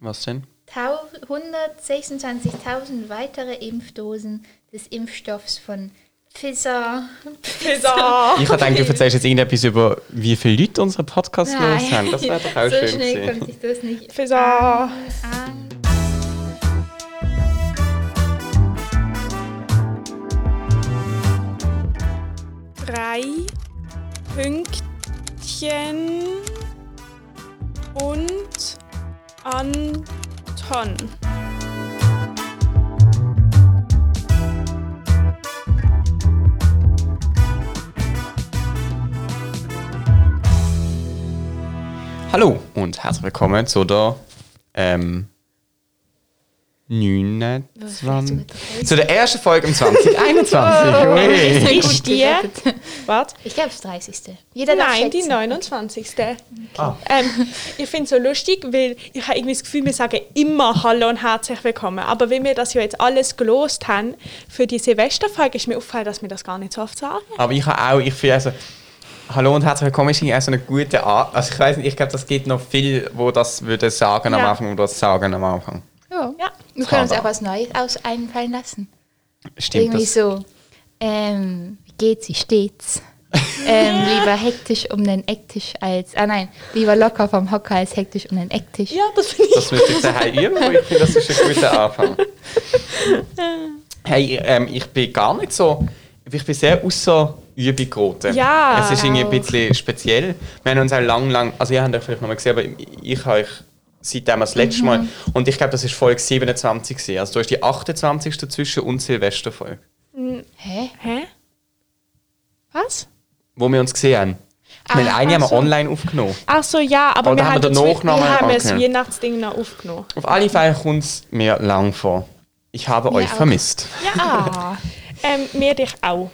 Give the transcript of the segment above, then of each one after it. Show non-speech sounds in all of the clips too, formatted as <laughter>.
Was denn? 126.000 weitere Impfdosen des Impfstoffs von Pfizer. Pizza. Ich habe gedacht, du erzählst jetzt irgendetwas über, wie viele Leute unseren Podcast Nein. gehört haben. Das wäre doch auch so schön schnell gewesen. konnte ich das nicht Pizza. an. Drei Pünktchen und Anton. Hallo und herzlich willkommen zu der ähm, 29. Zu der ersten Folge im <laughs> 2021. Ui. Ist die? Was? Ich glaube, das 30. Jeder Nein, die schätzen. 29. Ah. Ähm, ich finde es so lustig, weil ich habe irgendwie das Gefühl, wir sagen immer Hallo und herzlich willkommen. Aber wenn wir das ja jetzt alles gelost haben für die Silvesterfolge, ist mir aufgefallen, dass wir das gar nicht so oft sagen. Aber ich habe auch, ich finde also, Hallo und herzlich willkommen ist auch so eine gute Art. Also ich weiß nicht, ich glaube, das gibt noch viel, wo das würde sagen am Ja. Anfang oder das sagen am Anfang. Wir können uns auch was Neues aus einfallen lassen. Stimmt Irgendwie das? so, ähm, wie geht's, wie steht's? <laughs> ähm, lieber hektisch um den Ecktisch als, ah nein, lieber locker vom Hocker als hektisch um den Ecktisch. Ja, das finde ich. Das müsste ich ich finde, das ist ein guter Anfang. <laughs> Hey, ähm, ich bin gar nicht so. Ich bin sehr außer Übung geraten. Ja, Es ist irgendwie ein auch. bisschen speziell. Wir haben uns auch lang, lang. Also, ihr habt euch vielleicht noch mal gesehen, aber ich habe euch seitdem das letzte Mhm. Mal. Und ich glaube, das ist Folge 27. gewesen. Also, da ist die 28. dazwischen und Silvesterfolge. Hä? Hä? Was? Wo wir uns gesehen haben. Ah, wir haben eine haben wir ach so. online aufgenommen. Ach so, ja, aber Oder wir haben wir danach noch wir mal haben das. Weihnachtsding noch aufgenommen. Auf alle Fälle kommt es mir lang vor. Ich habe euch auch. vermisst. Ah, <laughs> Ähm, mir dich auch.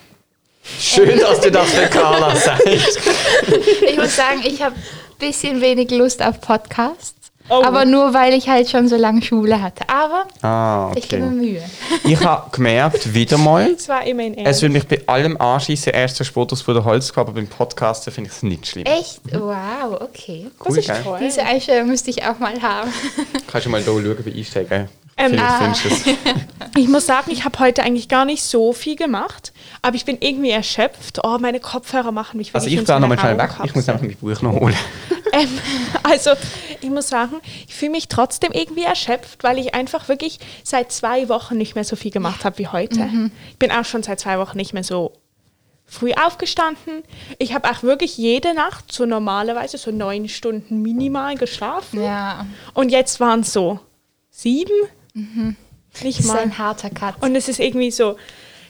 Schön, dass du das für Carla <laughs> sagst. ich muss sagen, ich habe ein bisschen wenig Lust auf Podcasts. Oh. Aber nur, weil ich halt schon so lange Schule hatte. Aber Ah, ich gebe mir okay. Mühe. <laughs> Ich habe gemerkt, wieder mal, <laughs> Es war immer in es würde mich bei allem anschießen, erst der Fotos von der Holz, aber beim Podcasten finde ich es nicht schlimm. Echt? Wow, okay. Das ist toll. Diese Einstellung müsste ich auch mal haben. Kannst du mal hier schauen, wie einsteigen? Ähm, ah. <laughs> Ich muss sagen, ich habe heute eigentlich gar nicht so viel gemacht, aber ich bin irgendwie erschöpft. Oh, meine Kopfhörer machen mich Also ich fahre nochmal schnell weg. Ich muss einfach mein Buch noch holen. <laughs> ähm, Also, ich muss sagen, ich fühle mich trotzdem irgendwie erschöpft, weil ich einfach wirklich seit zwei Wochen nicht mehr so viel gemacht habe wie heute. Ich bin auch schon seit zwei Wochen nicht mehr so früh aufgestanden. Ich habe auch wirklich jede Nacht so normalerweise so neun Stunden minimal geschlafen. Ja, Und jetzt waren es so sieben. Nicht das ist mal. ein harter Cut. Und es ist irgendwie so,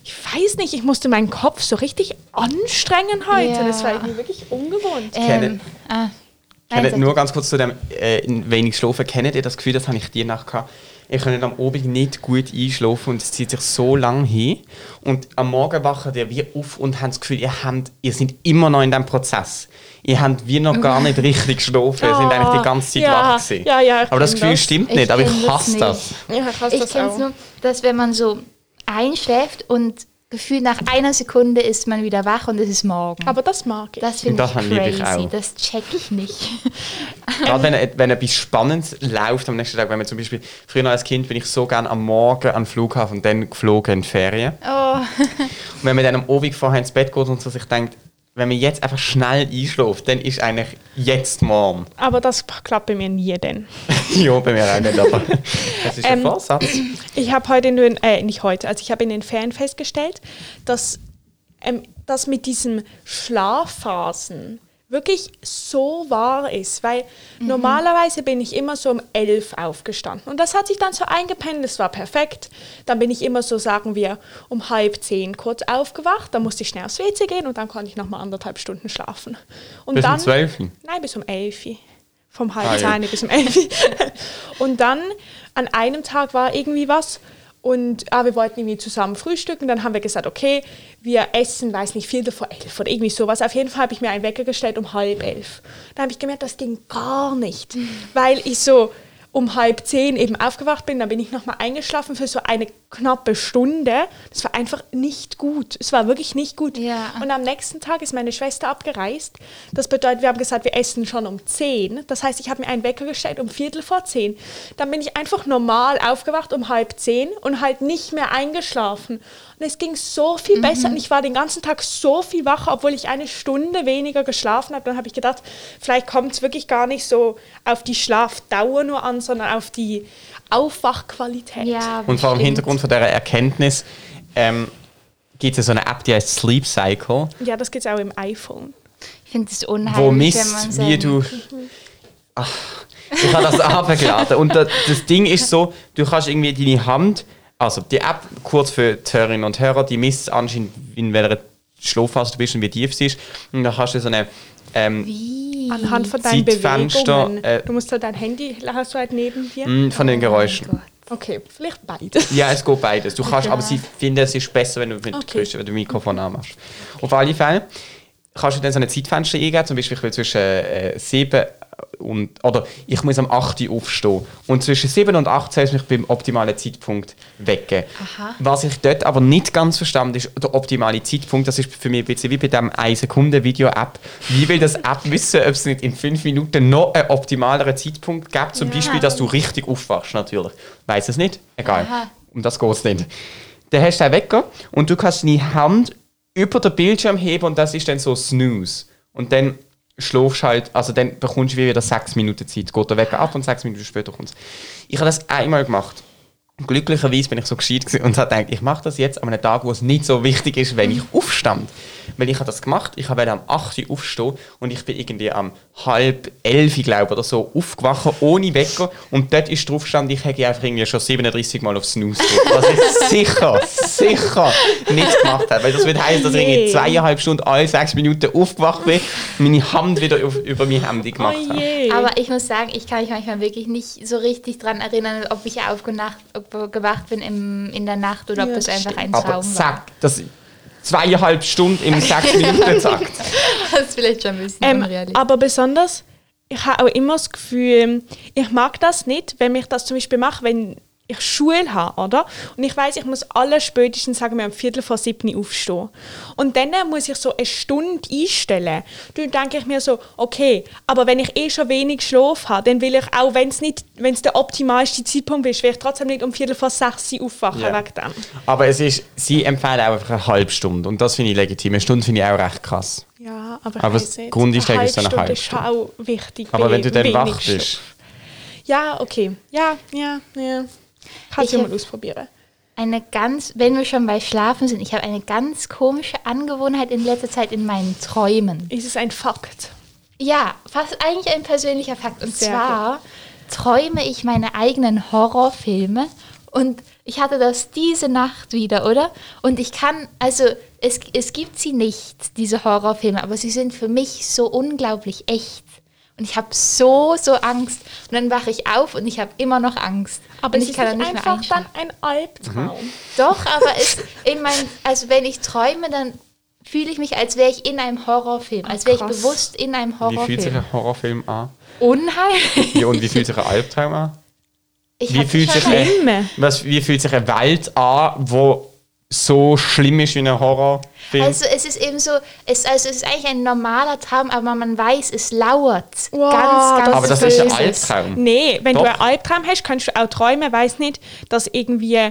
ich weiß nicht, ich musste meinen Kopf so richtig anstrengen heute. Ja. Das war irgendwie wirklich ungewohnt. Kennt- ah, Kennt, sag nur ganz kurz zu dem äh, wenig schlafen. Kennt ihr das Gefühl, das habe ich die Nacht gehabt? Ich kann am Abend nicht gut einschlafen und es zieht sich so lang hin. Und am Morgen wachen ihr wie auf und haben das Gefühl, ihr, habt, ihr seid immer noch in diesem Prozess. Ihr habt wie noch gar nicht richtig geschlafen. Ihr seid eigentlich die ganze Zeit Ja, wach gewesen. ja, ja, ich aber das Gefühl das. stimmt Ich nicht, aber kenn ich das hasse nicht. das. Ja, ich hasse Ich das kenne es auch. nur, dass wenn man so einschläft und gefühlt nach einer Sekunde ist man wieder wach und es ist morgen. Aber das mag ich. das finde Das ich liebe ich crazy. auch. Das check ich nicht. <laughs> Gerade wenn, wenn etwas Spannendes läuft am nächsten Tag, wenn man zum Beispiel, früher als Kind bin ich so gerne am Morgen an den Flughafen und dann geflogen in die Ferien. Oh, Und wenn man dann am Abend vorher ins Bett geht und so sich denkt, wenn man jetzt einfach schnell einschläft, dann ist eigentlich jetzt morgen. Aber das klappt bei mir nie denn. <laughs> ja, bei mir auch nicht, aber <laughs> das ist ein Ähm, Vorsatz. Ich habe heute, in den, äh, nicht heute, also ich habe in den Ferien festgestellt, dass ähm, das mit diesen Schlafphasen wirklich so wahr ist, weil normalerweise bin ich immer so um elf aufgestanden und das hat sich dann so eingependelt, das war perfekt. Dann bin ich immer so, sagen wir, um halb zehn kurz aufgewacht, dann musste ich schnell aufs WC gehen und dann konnte ich noch mal anderthalb Stunden schlafen. Und Bis um dann, 12? Nein, bis um elf. Vom halb zehn bis um elf. <laughs> und dann an einem Tag war irgendwie was und ah, wir wollten irgendwie zusammen frühstücken. Dann haben wir gesagt, okay, wir essen, weiß nicht, viel vor elf oder irgendwie sowas. Auf jeden Fall habe ich mir einen Wecker gestellt um halb elf. Dann habe ich gemerkt, das ging gar nicht, weil ich so um halb zehn eben aufgewacht bin, dann bin ich nochmal eingeschlafen für so eine knappe Stunde. Das war einfach nicht gut. Es war wirklich nicht gut. Ja. Und am nächsten Tag ist meine Schwester abgereist. Das bedeutet, wir haben gesagt, wir essen schon um zehn. Das heißt, ich habe mir einen Wecker gestellt um Viertel vor zehn. Dann bin ich einfach normal aufgewacht um halb zehn und halt nicht mehr eingeschlafen. Und es ging so viel besser und ich war den ganzen Tag so viel wacher, obwohl ich eine Stunde weniger geschlafen habe. Dann habe ich gedacht, vielleicht kommt es wirklich gar nicht so auf die Schlafdauer nur an, sondern auf die Aufwachqualität. Ja, Und vor dem. Hintergrund von dieser Erkenntnis ähm, gibt es so eine App, die heißt Sleep Cycle, Ja, das gibt es auch im iPhone. Ich finde es unheimlich, wo misst, wie du... Ach, ich habe das <laughs> abgeladen. Und da, das Ding ist so, du kannst irgendwie deine Hand... Also die App, kurz für die Hörerinnen und Hörer, die misst anscheinend, in welcher Schlafphase du bist und wie tief sie ist. Und dann kannst du so eine... Ähm, Wie? Anhand von deinen Zeitfenster, Bewegungen. äh, du musst halt dein Handy, hast du halt neben dir? mh, von den Geräuschen. Gott. Okay, vielleicht beides. Ja, es geht beides. Du kannst, Ja. aber sie finden, es ist besser, wenn du mit Okay. größten, wenn du Mikrofon anmachst. Auf alle Fälle kannst du dann so ein Zeitfenster eingeben, zum Beispiel ich will zwischen äh, 7 und, oder ich muss am 8 Uhr aufstehen. Und zwischen 7 und 8 soll es mich beim optimalen Zeitpunkt wecken. Aha. Was ich dort aber nicht ganz verstanden ist, der optimale Zeitpunkt, das ist für mich ein bisschen wie bei dem 1 Sekunde Video-App. Wie will das App wissen, ob es nicht in 5 Minuten noch einen optimaleren Zeitpunkt gibt? Zum Ja. Beispiel, dass du richtig aufwachst, natürlich. Weiß es nicht? Egal. Aha. Um das geht es nicht. Dann hast du einen Wecker und du kannst deine Hand über den Bildschirm heben und das ist dann so Snooze. Und dann schläfst halt, also dann bekommst du wieder sechs Minuten Zeit. Geht der Wecker ab und sechs Minuten später kommt Ich habe das einmal gemacht. Glücklicherweise bin ich so gescheit gewesen und habe gedacht, ich mache das jetzt an einem Tag, wo es nicht so wichtig ist, wenn ich aufstand. Weil ich habe das gemacht, ich habe am 8 Uhr aufstehen und ich bin irgendwie am halb elf, glaube ich, oder so aufgewacht, ohne Wecker. Und dort ist drauf stand, ich hätte einfach irgendwie schon 37 Mal auf Snooze gedrückt. Was ich <laughs> sicher, sicher nicht gemacht habe. Weil das würde heißen, dass ich irgendwie Je. zweieinhalb Stunden alle sechs Minuten aufgewacht bin und meine Hand wieder auf, über mein Handy gemacht Oh habe. je. Aber ich muss sagen, ich kann mich manchmal wirklich nicht so richtig dran erinnern, ob ich aufgewacht ob gewacht bin im, in der Nacht oder ob Ja, das das einfach ein Aber Traum war. zack, das zweieinhalb Stunden im sechs <laughs> Minuten zack. Das ist vielleicht schon ein bisschen Ähm, unrealistisch. aber besonders, ich habe auch immer das Gefühl, ich mag das nicht, wenn ich das zum Beispiel mache, wenn ich Schule habe, oder? Und ich weiß, ich muss alle spätestens, sagen wir, um Viertel vor sieben aufstehen. Und dann muss ich so eine Stunde einstellen. Dann denke ich mir so, okay, aber wenn ich eh schon wenig Schlaf habe, dann will ich auch, wenn es nicht, wenn es der optimalste Zeitpunkt ist, will ich trotzdem nicht um Viertel vor sechs aufwachen Ja. wegen dem. Aber es ist, sie empfehlen auch einfach eine halbe Stunde. Und das finde ich legitim. Eine Stunde finde ich auch recht krass. Ja, aber Aber das nicht. Grundeinstellung ist so eine Stunde halbe ist schon auch wichtig. Aber wenn du dann wach bist, Ja, okay. Ja, ja, ja. Kannst Ich du mal ausprobieren. eine ganz, wenn wir schon bei Schlafen sind, ich habe eine ganz komische Angewohnheit in letzter Zeit in meinen Träumen. Ist es ein Fakt? Ja, fast eigentlich ein persönlicher Fakt. Und Sehr zwar träume ich meine eigenen Horrorfilme und ich hatte das diese Nacht wieder, oder? Und ich kann, also es, es gibt sie nicht, diese Horrorfilme, aber sie sind für mich so unglaublich echt. Und ich habe so, so Angst. Und dann wache ich auf und ich habe immer noch Angst. Aber und es ich ist kann dann nicht nicht mehr einfach dann ein Albtraum. Doch, aber es, in mein, also wenn ich träume, dann fühle ich mich, als wäre ich in einem Horrorfilm, als wäre ich bewusst in einem wie fühlt sich Horrorfilm. ein Horrorfilm an? Unheimlich. Wie, und wie fühlt sich ein Albtraum an? Ich Wie fühlt, sich ein, was, wie fühlt sich eine Welt an, wo so schlimm ist wie ein Horrorfilm? Also es ist eben so, es, also es ist eigentlich ein normaler Traum, aber man weiß, es lauert. Wow, ganz, ganz Aber das ist ein. Albtraum. Nee, wenn Doch. du einen Albtraum hast, kannst du auch träumen, weiß nicht, dass irgendwie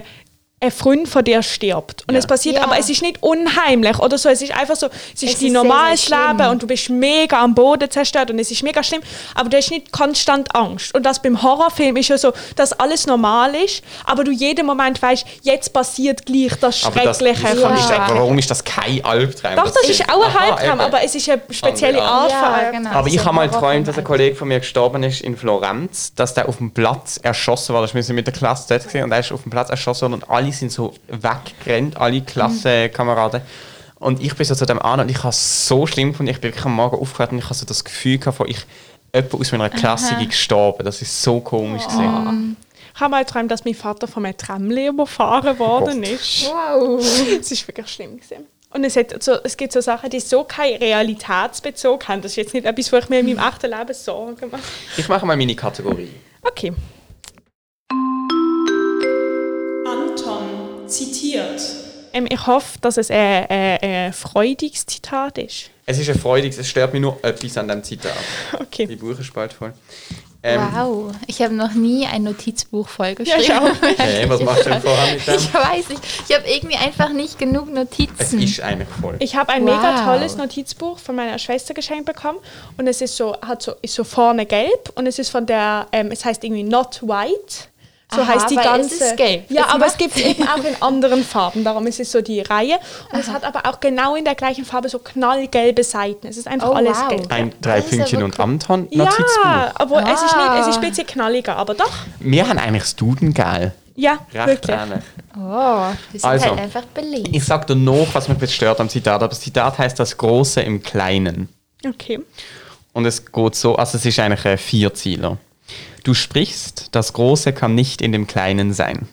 ein Freund von dir stirbt. Und Ja. es passiert, Ja. aber es ist nicht unheimlich oder so. Es ist einfach so, es ist Es dein ist normales sehr, sehr Leben und du bist mega am Boden zerstört und es ist mega schlimm. Aber du hast nicht konstant Angst. Und das beim Horrorfilm ist ja so, dass alles normal ist, aber du jeden Moment weißt, jetzt passiert gleich das aber das, Schreckliche. das sagen, Schrecklichen. warum ist das kein Albtraum? Doch, das ist auch ein eben. aber es ist eine spezielle Art Ja, von Albtraum. genau. Aber ich So habe mal geträumt, dass ein. Kollege von mir gestorben ist in Florenz, dass der auf dem Platz erschossen war. Ich war mit der Klasse dort und er ist auf dem Platz erschossen worden und alle sind so weggerannt, alle Klassenkameraden. Und ich bin so zu dem an und ich habe es so schlimm gefunden. Ich bin wirklich am Morgen aufgewacht und ich habe so das Gefühl gehabt, von ich jemand aus meiner Klasse ist gestorben. Das ist so komisch gewesen. Ich habe mal geträumt, dass mein Vater von einem Tramli überfahren worden ist. Wow. Es ist wirklich schlimm gewesen. Und es, hat so, es gibt so Sachen, die so keinen Realitätsbezug haben. Das ist jetzt nicht etwas, wo ich mir in meinem <laughs> echten Leben Sorgen mache. Ich mache mal meine Kategorie. Okay. Zitiert. Ähm, ich hoffe, dass es ein, ein, ein freudiges Zitat ist. Es ist ein freudiges, es stört mich nur etwas an diesem Zitat. Die Okay. Buch ist bald voll. Ähm, Wow, ich habe noch nie ein Notizbuch Ja, vollgeschrieben. ich auch. Hey, was machst du denn vorher mit dem? <laughs> Ich weiß nicht, ich habe irgendwie einfach nicht genug Es Notizen. ist eigentlich voll. Ich habe ein Wow. mega tolles Notizbuch von meiner Schwester geschenkt bekommen und es ist so, hat so, ist so vorne gelb und es ist von der, ähm, es heißt irgendwie Not White. So Aha, heißt die aber es ganze. ist gelb. Ja, Das aber es gibt eben auch in anderen Farben. Darum ist es so die Reihe. Und es hat aber auch genau in der gleichen Farbe so knallgelbe Seiten. Es ist einfach Oh, alles wow. gelb. Ein Das ist drei ja Pünktchen und wirklich- Amton Ja, Notizbuch. aber es ist nicht, es ist Ah. ein bisschen knalliger, aber doch. Wir haben eigentlich das Dudengel. Ja, Recht wirklich. ähnlich. Oh, wir sind Also, halt einfach belegt. Ich sag dir noch, was mich jetzt stört am Zitat. Aber das Zitat heißt das Große im Kleinen. Okay. Und es geht so, also es ist eigentlich ein Vierzieler. Du sprichst, das Große kann nicht in dem Kleinen sein.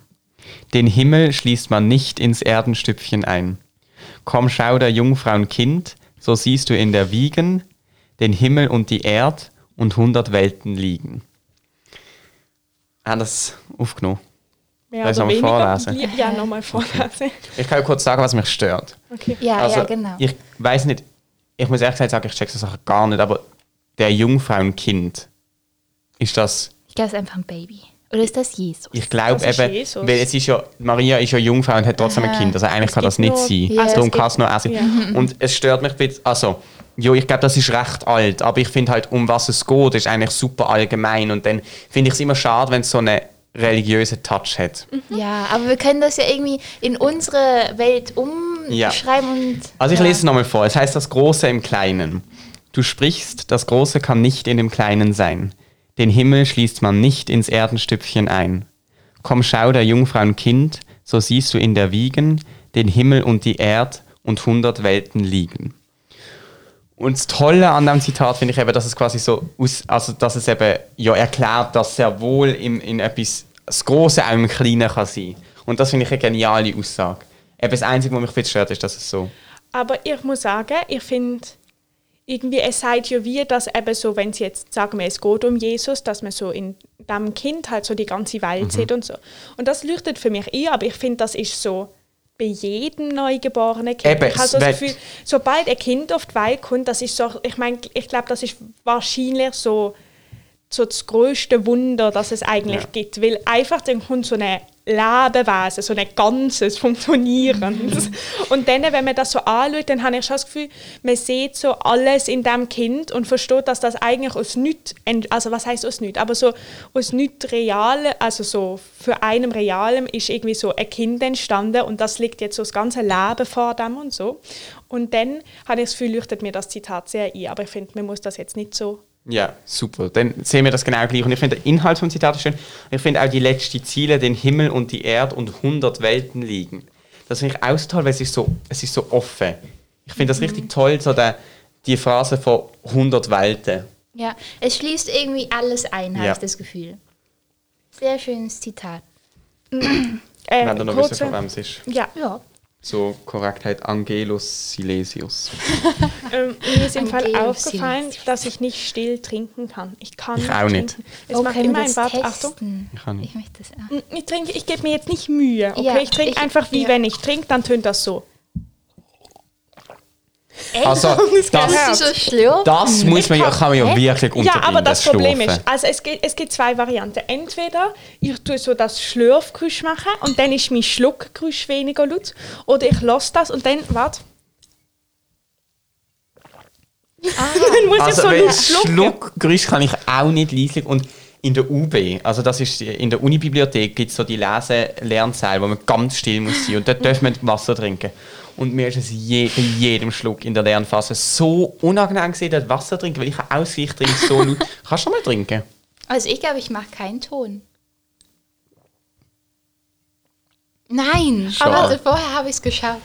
Den Himmel schließt man nicht ins Erdenstüpfchen ein. Komm, schau der Jungfrauen Kind, so siehst du in der Wiegen den Himmel und die Erd und hundert Welten liegen. Haben das aufgenommen? Mehr Soll ich nochmal weniger. vorlesen? Ja, nochmal vorlesen. Ich kann kurz sagen, was mich stört. Okay. ja, Also, ja, genau. Ich weiß nicht, ich muss ehrlich gesagt sagen, ich check so Sachen gar nicht, aber der Jungfrauenkind, ist das, Ich glaube, es ist einfach ein Baby. Oder ist das Jesus? ich glaube eben, Jesus. weil es ist ja, Maria ist ja Jungfrau und hat trotzdem ein Aha. Kind, also eigentlich Es kann das nicht nur- sein. Ja, also es darum kann es nur er sein. ja. Und es stört mich ein bisschen, also, jo, ich glaube, das ist recht alt, aber ich finde halt, um was es geht, ist eigentlich super allgemein und dann finde ich es immer schade, wenn es so einen religiösen Touch hat. Ja, aber wir können das ja irgendwie in unsere Welt Ja. umschreiben und. Also ich ja. lese es nochmal vor. Es heißt das Große im Kleinen. Du sprichst, das Große kann nicht in dem Kleinen sein. Den Himmel schließt man nicht ins Erdenstüpfchen ein. Komm, schau der Jungfrauen Kind, so siehst du in der Wiegen den Himmel und die Erd und hundert Welten liegen. Und das Tolle an dem Zitat finde ich eben, dass es quasi so, aus, also dass es eben ja erklärt, dass sehr wohl im, in etwas, das Große auch im Kleinen kann sein. Und das finde ich eine geniale Aussage. Eben das Einzige, was mich stört, ist, dass es so Aber ich muss sagen, ich finde, irgendwie, es sagt ja wie, dass eben so, wenn es jetzt, sagen wir, es geht um Jesus, dass man so in dem Kind halt so die ganze Welt Mhm. sieht und so. Und das leuchtet für mich ein, aber ich finde, das ist so bei jedem neugeborenen Kind. Eben, ich habe so das Gefühl, sobald ein Kind auf die Welt kommt, das ist so, ich meine, ich glaube, das ist wahrscheinlich so, so das größte Wunder, das es eigentlich Ja. gibt. Weil einfach dann kommt so eine Lebewesen, so ein ganzes, funktionierendes. <laughs> Und dann, wenn man das so anschaut, dann habe ich schon das Gefühl, man sieht so alles in dem Kind und versteht, dass das eigentlich aus nichts, also was heißt aus nichts, aber so aus nichts Realen, also so für einem Realen ist irgendwie so ein Kind entstanden und das liegt jetzt so das ganze Leben vor dem und so. Und dann habe ich das Gefühl, leuchtet mir das Zitat sehr ein, aber ich finde, man muss das jetzt nicht so Ja, super. Dann sehen wir das genau gleich. Und ich finde den Inhalt vom Zitat schön. Ich finde auch die letzten Ziele, den Himmel und die Erde und 100 Welten liegen. Das finde ich auch so toll, weil es ist so, es ist so offen. Ich finde das richtig toll, so der, die Phrase von 100 Welten. Ja, es schließt irgendwie alles ein, habe Ja. ich das Gefühl. Sehr schönes Zitat. <clears throat> äh, Wenn du noch wissen, von wem es ist. Ja, Ja. So Korrektheit Angelus Silesius. <laughs> Ähm, mir ist im Fall aufgefallen, Silesius. dass ich nicht still trinken kann. Ich kann Ich auch nicht. trinken. Es oh, macht immer ein Bad. Achtung. testen? Ich kann nicht. Ich möchte das auch. Ich trinke, ich gebe mir jetzt nicht Mühe. Okay, Ja, ich trinke einfach wie ja. wenn ich trinke, dann tönt das so. Echt? Also, das, schlürfen? das muss man ja, kann man ja wirklich unterbinden. Ja, aber das Problem Schlafen. ist, also es gibt, es gibt zwei Varianten. Entweder ich tue so das Schlürfgeräusch machen und dann ist mein Schluckgeräusch weniger laut. Oder ich lasse das und dann, warte. <laughs> dann muss Also, ich so laut. Schluckgeräusch kann ich auch nicht leislich und in der UB, also das ist in der Unibibliothek, gibt es so die Lese-Lernsäle, wo man ganz still muss sein und dort darf man Wasser trinken. Und mir ist es je, bei jedem Schluck in der Lernphase so unangenehm gewesen, dort Wasser trinken, weil ich habe Ausgleich trinke so laut. <laughs> Kannst du schon mal trinken? Also ich glaube, ich mache keinen Ton. Nein, Schade. aber also vorher habe ich es geschaut.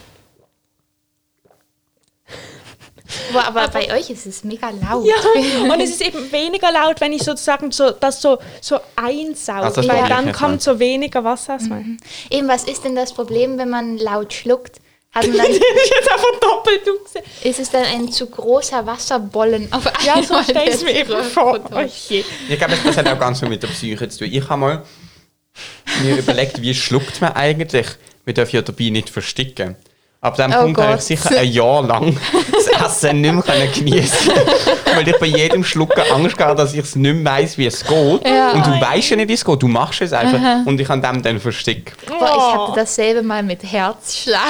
Boah, aber bei euch ist es mega laut. Ja, <laughs> und es ist eben weniger laut, wenn ich sozusagen so, das so, so einsauge, Also das weil ich dann kommt so weniger Wasser aus meinem. Eben, was ist denn das Problem, wenn man laut schluckt? Hat man dann, Ich jetzt einfach doppelt duze. ist es dann ein zu großer Wasserbollen auf Ja, einmal? so stell ich es mir eben vor. Oh je. Ich glaube, das hat auch ganz viel mit der Psyche zu tun. Ich habe mal mir überlegt, wie schluckt man eigentlich, wir dürfen ja dabei nicht versticken. Ab dem Oh Punkt habe ich sicher ein Jahr lang <laughs> das Essen nicht mehr können geniessen Weil ich bei jedem Schlucken Angst hatte, dass ich es nicht mehr weiss, wie es geht. Ja. Und du weißt ja nicht, wie es geht. Du machst es einfach. Und ich habe dem dann versteckt. Boah, ich hatte dasselbe mal mit Herzschlag.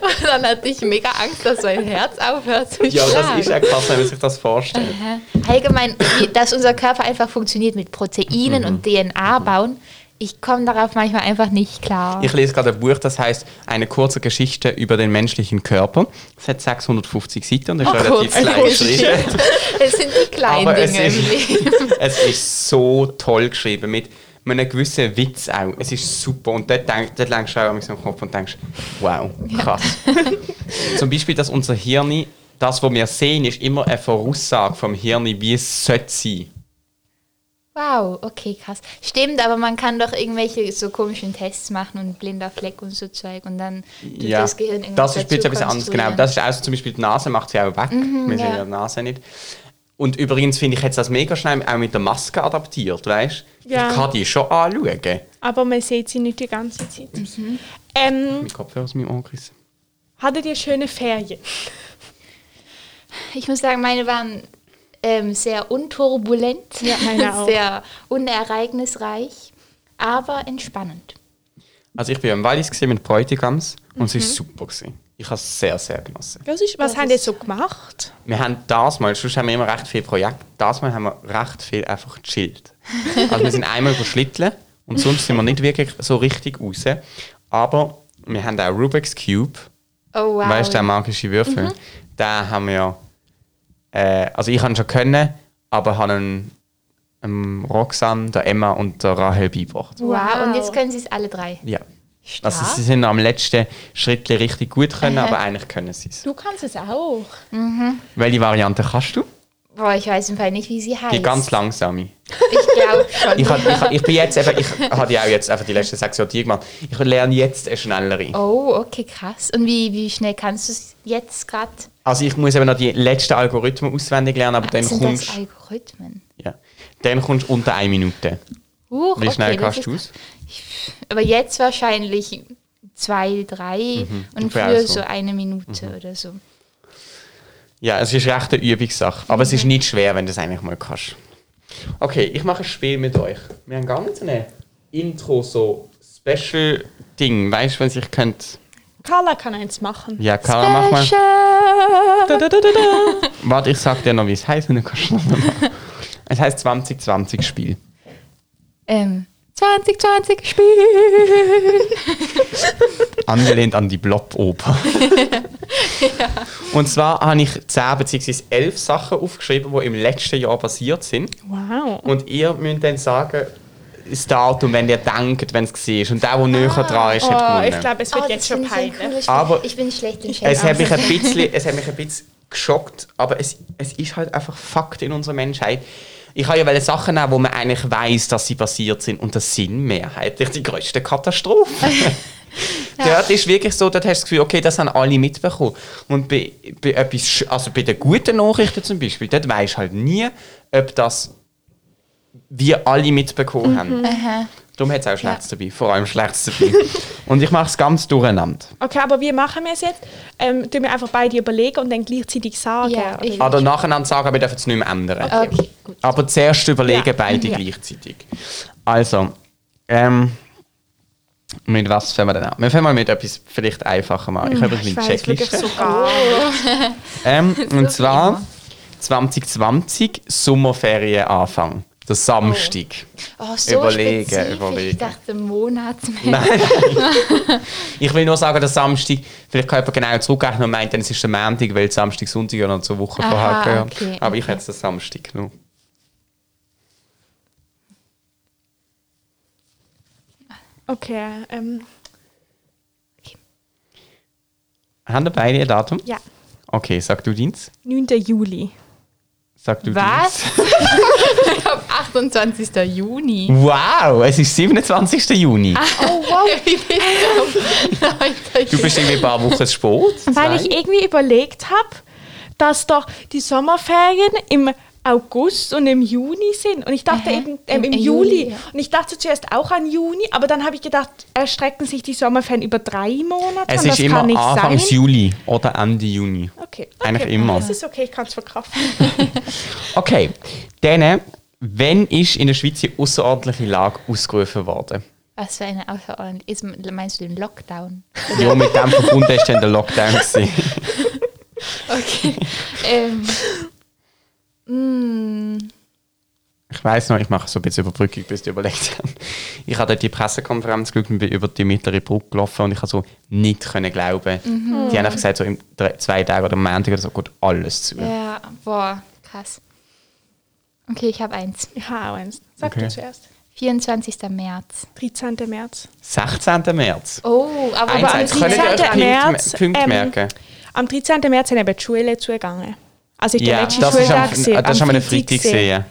Und dann hatte ich mega Angst, dass mein Herz aufhört zu Ja, schlagen. das ist ja krass, wenn man sich das vorstellt. Allgemein, wie, dass unser Körper einfach funktioniert mit Proteinen und DNA bauen. Ich komme darauf manchmal einfach nicht klar. Ich lese gerade ein Buch, das heißt Eine kurze Geschichte über den menschlichen Körper. Es hat 650 Seiten und ist Oh, relativ klein geschrieben. <laughs> Es sind die kleinen Aber es Dinge im ist, Leben. <laughs> es ist so toll geschrieben, mit einem gewissen Witz auch. Es ist super und dort, denk, dort lenkst du auch am Kopf und denkst, wow, krass. <laughs> Zum Beispiel, dass unser Hirn, das, was wir sehen, ist immer eine Voraussage vom Hirn, wie es sollte sein. Wow, okay, krass. Stimmt, aber man kann doch irgendwelche so komischen Tests machen und blinder Fleck und so Zeug und dann tut Ja, das Gehirn irgendwas das ist jetzt dazu etwas anderes. Genau, konstruieren. das ist auch so, zum Beispiel die Nase macht sie auch weg. wir sehen ja. ja die Nase nicht. Und übrigens finde ich jetzt das mega schnell auch mit der Maske adaptiert, weißt Ja. Ich kann die schon anschauen. Aber man sieht sie nicht die ganze Zeit. Mhm. Ähm, Mein Kopfhörer aus meinem Ohr gerissen. hattet ihr schöne Ferien? Ich muss sagen, meine waren ähm, sehr unturbulent, Ja, <laughs> sehr unereignisreich, aber entspannend. Also ich war im Wallis mit Bräutigams und es Mhm. war super. Gewesen. Ich habe es sehr, sehr genossen. Was, ist, was Das habt ihr so gemacht? Wir haben das mal, sonst haben wir immer recht viele Projekte, das Mal haben wir recht viel einfach gechillt. <laughs> Also wir sind einmal schlitteln und sonst sind wir nicht wirklich so richtig raus. Aber wir haben auch Rubik's Cube, Oh wow. weißt du, der magische Würfel. Den haben wir, äh, also ich habe ihn schon können, aber habe ihn ähm, Roxanne, der Emma und der Rahel beigebracht. wow. Wow. und jetzt können sie es alle drei. Ja. Stark. Also sie sind am letzten Schritt richtig gut können, aber eigentlich können sie es. Du kannst es auch. Welche Variante kannst du? Boah, ich weiß im Fall nicht, wie sie heißt. Die ganz langsame. Ich glaube schon. Ich, hab, ich, hab- ich bin jetzt eben, ich habe ja auch jetzt einfach die letzten sechs Jahre die gemacht. Ich lerne jetzt eine schnellere. oh, okay, krass. Und wie, wie schnell kannst du es jetzt gerade? Also ich muss eben noch die letzten Algorithmen auswendig lernen, aber dann Sind kommst das Algorithmen? ja, dann kommst du unter eine Minute. Huch, Wie schnell okay, kannst du es? Aber jetzt wahrscheinlich zwei, drei und ungefähr früher so. so eine Minute oder so. Ja, es ist recht eine Übungssache, aber es ist nicht schwer, wenn du es eigentlich mal kannst. Okay, ich mache ein Spiel mit euch. Wir haben gar nicht so ein Intro, so Special Ding, weißt du, wenn sich könnt. Carla kann eins machen. Ja, Carla, mach mal. Da, da, da, da, da. Warte, ich sag dir noch, wie es heißt, und dann kannst du noch mal machen. Es heißt 2020 Spiel. Ähm, 2020 Spiel. <laughs> Angelehnt an die Blob-Oper. <laughs> Und zwar habe ich 10 bzw. 11 Sachen aufgeschrieben, die im letzten Jahr passiert sind. Wow. Und ihr müsst dann sagen, das Datum, wenn ihr denkt, wenn es war. Und der, der näher dran ist, hat Oh, gewonnen. ich glaube, es wird jetzt schon peinlich. Aber ich bin schlecht im es hat, mich ein <laughs> bisschen, es hat mich ein bisschen geschockt, aber es, es ist halt einfach Fakt in unserer Menschheit. Ich habe ja welche Sachen nehmen, wo man eigentlich weiß, dass sie passiert sind. Und das sind mehrheitlich die grössten Katastrophen. <laughs> <laughs> Dort ist wirklich so, dort hast du das Gefühl, okay, das haben alle mitbekommen. Und bei, bei, etwas, also bei den guten Nachrichten zum Beispiel, dort weisst du halt nie, ob das wir alle mitbekommen haben. Darum hat es auch Schlechtes dabei, vor allem Schlechtes dabei. <laughs> Und ich mache es ganz durcheinander. Okay, aber wie machen wir es jetzt? Ähm, tun wir einfach beide überlegen und dann gleichzeitig sagen? Ja, oder wie? Oder nacheinander sagen, aber wir dürfen es nicht mehr ändern. Okay, gut. Aber zuerst überlegen Ja. beide Ja. gleichzeitig. Also, ähm, mit was fangen wir denn an? Wir fangen mal mit etwas vielleicht einfacher an. Ich habe eine wirklich Checkliste. <laughs> <laughs> so. Ähm, und wie zwar immer. 2020 Sommerferien Anfang. Der Samstag. Oh, so Überlegen, spezifisch. überlegen. Ich dachte Monat. Nein. <laughs> ich will nur sagen, der Samstag, vielleicht kann jemand genau zurückrechnen und meint, dann es ist der Montag, weil Samstag, Sonntag ja noch zur Woche Aha, vorher gehört. okay, Aber ich okay. hätte es den Samstag genommen. Okay, ähm, Haben wir beide ein Datum? ja. Okay, sag du deins. 9. Juli. Sag du Was? <laughs> ich habe 28. Juni. Wow, es ist 27. Juni. Oh wow. Du am 9. Du bist irgendwie ein paar Wochen spät. Weil ich irgendwie überlegt habe, dass doch die Sommerferien im August und im Juni sind. Und ich dachte Aha. eben ähm, im, Im- im Juli. Juli, ja. Und ich dachte zuerst auch an Juni, aber dann habe ich gedacht, erstrecken sich die Sommerferien über drei Monate. Es und ist das immer kann nicht Anfangs sein. Juli oder Ende Juni. Okay. Eigentlich okay. immer. Das ist okay, ich kann es verkraften. <laughs> Okay, dann, wenn ist in der Schweiz die außerordentliche Lage ausgerufen worden? Was für eine außerordentlich. Ist, meinst du den Lockdown? Ja, mit dem verbunden ist dann der Lockdown. gewesen. <laughs> Okay. ähm, mm, Ich weiß noch, ich mache so ein bisschen Überbrückung, bis die überlegt haben. Ich habe dort die Pressekonferenz geschaut und bin über die mittlere Brücke gelaufen und ich habe so nicht können glauben. Die haben einfach gesagt, so in zwei Tagen oder am Montag oder so geht alles zu. ja, boah, krass. Okay, ich habe eins. Ich habe auch eins. Sag Okay. du zuerst. 24. März. 13. März. 16. März. Oh, aber aber am Könnt ihr euch 13. Punkte, März, Punkte ähm, merken? Am 13. März sind eben die Schulen zugegangen. Also ist der Ja, letzte das ist, am, Schultag. äh, das ist am Freitag gesehen.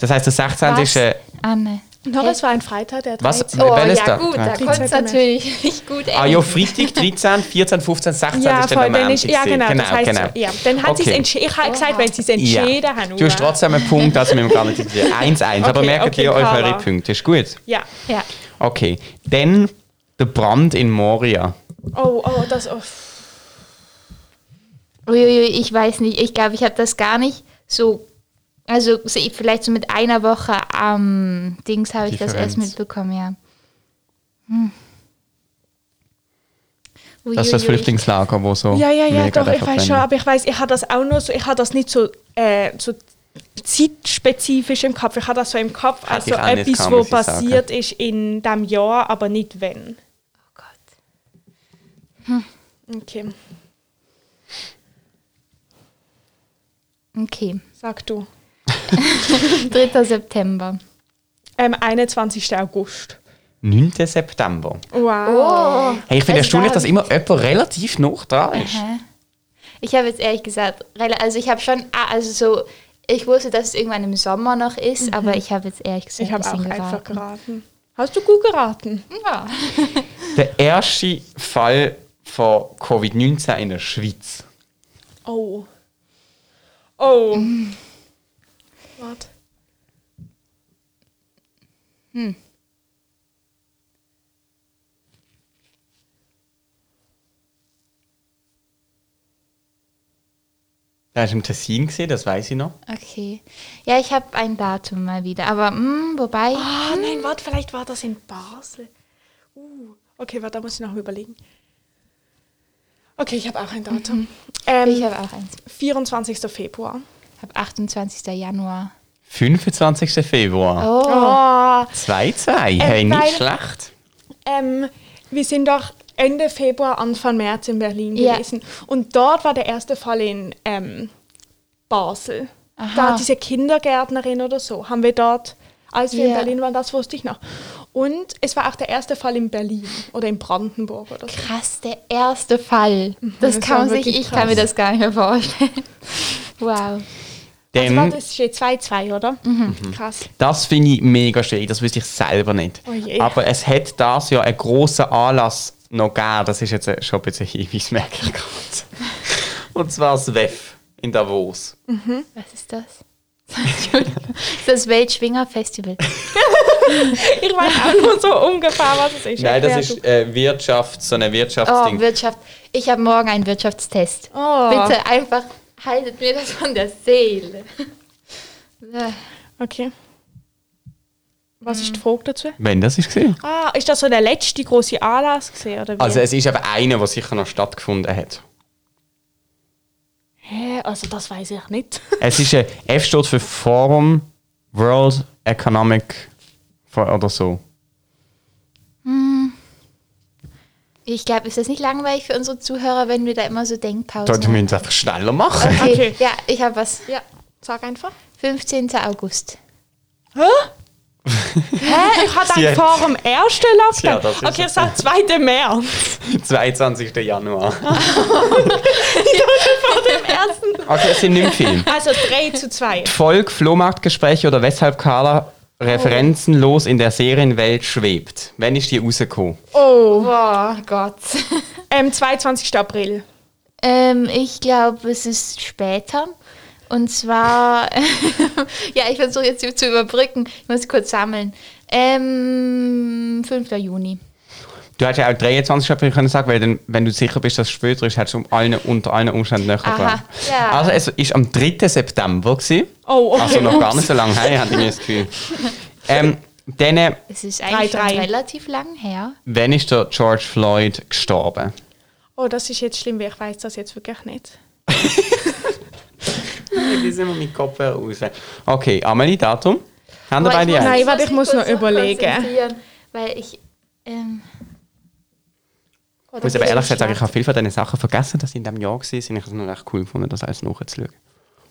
Das heisst, der 16. ist... Äh, Anne. Noch, es war ein Freitag, der Was? 13. Oh, Welches ja gut, da 13. konnte es natürlich nicht gut ah ja, Freitag 13, 14, 15, 16 Ja, ist dann ist, ja gewesen. genau, das heißt genau. so. Ja, dann hat sie Okay. es entschieden. Ich habe gesagt, wenn sie es entschieden Ja. haben. Du hast trotzdem einen Punkt, also wir haben gar nicht diskutieren. 1-1, aber Okay, merkt okay, ihr euch eure Punkte. Ist gut? Ja. Ja. Okay. Dann der Brand in Moria. Oh, oh, das. Oh. Uiuiui, ich weiß nicht. Ich glaube, ich habe das gar nicht so. Also so ich- vielleicht so mit einer Woche am Dings habe ich das erst mitbekommen, ja. Hm. Das ist das Uiuiui. Flüchtlingslager, wo so Ja, ja, ja, mega doch, ich weiß schon, aber ich weiß, ich habe das auch nur so, ich habe das nicht so, äh, so zeitspezifisch im Kopf. Ich habe das so im Kopf, Hätte also etwas, muss ich sagen. passiert ist in dem Jahr, aber nicht wenn. Oh Gott. Okay, Okay. sag du. <laughs> 3. September. Ähm, 21. August. 9. September. Wow. Oh. Hey, ich finde Es erstaunlich, dass immer jemand relativ noch dran ist. Hä? Ich habe jetzt ehrlich gesagt, also ich habe schon, ah, also so, ich wusste, dass es irgendwann im Sommer noch ist, aber ich habe jetzt ehrlich gesagt Ich habe ein auch bisschen einfach geraten. geraten. Hast du gut geraten? Ja. <laughs> Der erste Fall von Covid-19 in der Schweiz. Oh. Oh. Warte. Der ist im Tessin gesehen, das weiß ich noch. Okay. Ja, ich habe ein Datum mal wieder, aber mm, wobei, Ah, nein, warte, vielleicht war das in Basel. Uh, okay, warte, da muss ich noch überlegen. Okay, ich habe auch ein Datum. Ähm, ich habe auch eins. 24. Februar. Ich habe 28. Januar. 25. Februar. Oh, Oh, 2-2. hey, weil- nicht schlecht. ähm, wir sind doch Ende Februar, Anfang März in Berlin Ja. gewesen. Und dort war der erste Fall in ähm, Basel. Aha. Da diese Kindergärtnerin oder so haben wir dort, als wir in Ja. Berlin waren, das wusste ich noch. Und es war auch der erste Fall in Berlin oder in Brandenburg oder so. krass, der erste Fall. Das das kann sich, ich kann mir krass. das gar nicht mehr vorstellen. <laughs> Wow. Also Denn warte, es steht 2-2, oder? Mhm. Krass. das finde ich mega schwierig, das wüsste ich selber nicht. Oh je. Aber es hat das ja einen grossen Anlass noch gegeben. Das ist jetzt schon ein bisschen Hinweis, merke ich gerade. Und zwar das WEF in Davos. Was ist das? <laughs> Das ist das Weltschwingerfestival. <laughs> Ich weiß auch nur so ungefähr, was es ist. Nein, das ist äh, Wirtschaft, so ein Oh, Wirtschaftsding. Wirtschaft. Ich habe morgen einen Wirtschaftstest. Oh. Bitte einfach haltet mir das von der Seele. Äh. Okay. Was ist die Frage dazu? Wenn das ist gesehen. Ah, ist das so der letzte große Anlass gesehen oder wie? Also es ist aber einer, der sicher noch stattgefunden hat. Hä? Also das weiß ich nicht. Es ist ein F steht für Forum World Economic For- oder so. Ich glaube, ist das nicht langweilig für unsere Zuhörer, wenn wir da immer so Denkpausen haben? wir einfach schneller machen. Okay. Okay. ja, ich habe was. ja, sag einfach. 15. August. Hä? Hä? Ich einen hat- vor dem ersten Ja, Lockdown. das ist okay, ich es. sag 2. März. <laughs> 22. Januar. <laughs> Dem ersten. Okay, es sind nicht viel. Also 3 zu 2. Volk, Flohmarktgespräche oder weshalb Carla referenzenlos in der Serienwelt schwebt. Wann ist die rausgekommen? Oh. Boah, Gott. Ähm, 22. April. ähm, ich glaube, es ist später. Und zwar, <laughs> ja, ich versuche jetzt hier zu überbrücken. Ich muss kurz sammeln. Ähm, 5. Juni. Du hättest ja auch 23 April können sagen, weil dann, wenn du sicher bist, dass es später ist, hättest du um allen, unter allen Umständen näher dran. ja. Also es ist am 3. September gewesen. Oh, okay. Also noch gar nicht so lange her, <laughs> hatte ich das Gefühl. Ähm, dann, äh, Es ist eigentlich Drei, drei. schon relativ lang her. wann ist der George Floyd gestorben? oh, das ist jetzt schlimm, weil ich weiß das jetzt wirklich nicht. <laughs> Die sind mit Kopfhörer raus. Okay, Amelie, Datum? Haben wir beide eins? Nein, warte, ich muss noch überlegen. Weil ich. Ähm, Ich muss aber ehrlich gesagt sagen, ich habe viel von diesen Sachen vergessen, dass sie in diesem Jahr waren. Ich habe es noch recht cool gefunden, das alles nachzuschauen.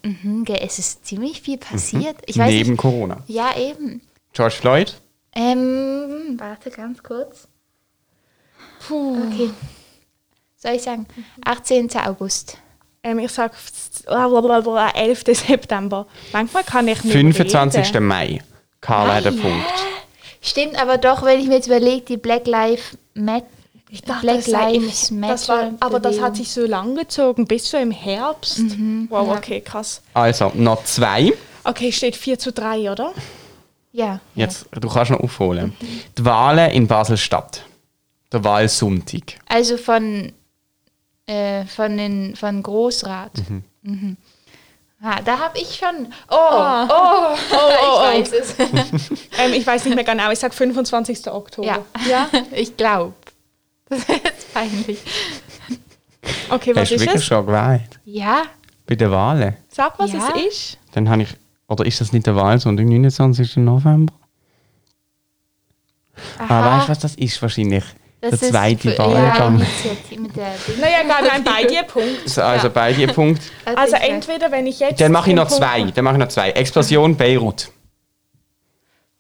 Mhm, gell, es ist ziemlich viel passiert. Ich weiß Neben nicht. Corona. Ja, eben. George Floyd? Ähm, warte ganz kurz. Puh. Okay. Soll ich sagen? 18. August. Ähm, ich sage 11. September. Manchmal kann ich nicht 25. reden. Mai. Carla hat einen Punkt. Stimmt aber doch, wenn ich mir jetzt überlege, die Black Lives Matter. Ich dachte, Black das Lives das war, Matter aber das hat sich so lang gezogen, bis so im Herbst. Mhm. Wow, okay, krass. Also, noch zwei. Okay, steht 4 zu 3, oder? Ja. Jetzt, du kannst noch aufholen. Die Wahlen in Basel-Stadt. Der Wahlsonntag. Also von, äh, von, den, von Großrat. Mhm. Ah, da habe ich schon. Oh, Ah. oh, oh, <laughs> <laughs> ich weiß es. <laughs> Ähm, ich weiß nicht mehr genau, ich sage 25. Oktober. ja. ja, ich glaube. Das ist jetzt peinlich. Okay, was Hast ist wirklich es? schon gewählt? Ja, Bei den Wahlen? Sag, was Ja. es ist. Dann habe ich. Oder ist das nicht der Wahlsonntag, 29. November? Ah, weißt du, was das ist wahrscheinlich? Das der zweite für- Wahlgang. <laughs> Naja, gar nein, bei dir Punkt. Also, also Ja. beide Punkt. Also entweder, wenn ich jetzt... Dann mache ich noch Punkt zwei. Dann mache ich noch zwei. Explosion Beirut.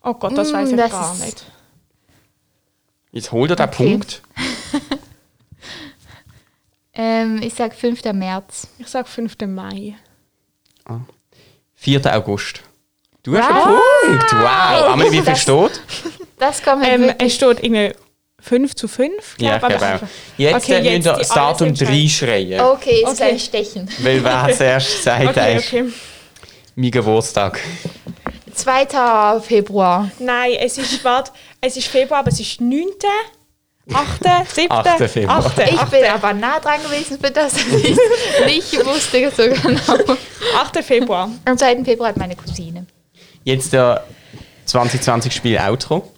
Oh Gott, das Mm, weiß ich das gar ist- nicht. Jetzt holt er den Okay. Punkt. <laughs> Ähm, ich sag 5. März. Ich sage 5. Mai. 4. August. Du hast Was? einen Punkt. Wow. Amelie, wie viel Das- steht? Das kommt Ähm, es steht irgendwie 5 zu 5. Ja, ich glaub, glaube. Jetzt Okay, jetzt ihr die das Datum alles 3 schreien. Okay, es ist Okay. ein Stechen. Weil wer zuerst <laughs> sagt, Okay, okay. mein Geburtstag. 2. Februar. Nein, es ist, warte, es ist Februar, aber es ist 9., 8., 7., 8. Februar. 8., Ich 8. bin aber nah dran gewesen für das, dass ich <laughs> nicht wusste so genau. 8. Februar. Am 2. Februar hat meine Cousine. Jetzt der 2020 Spiel Outro.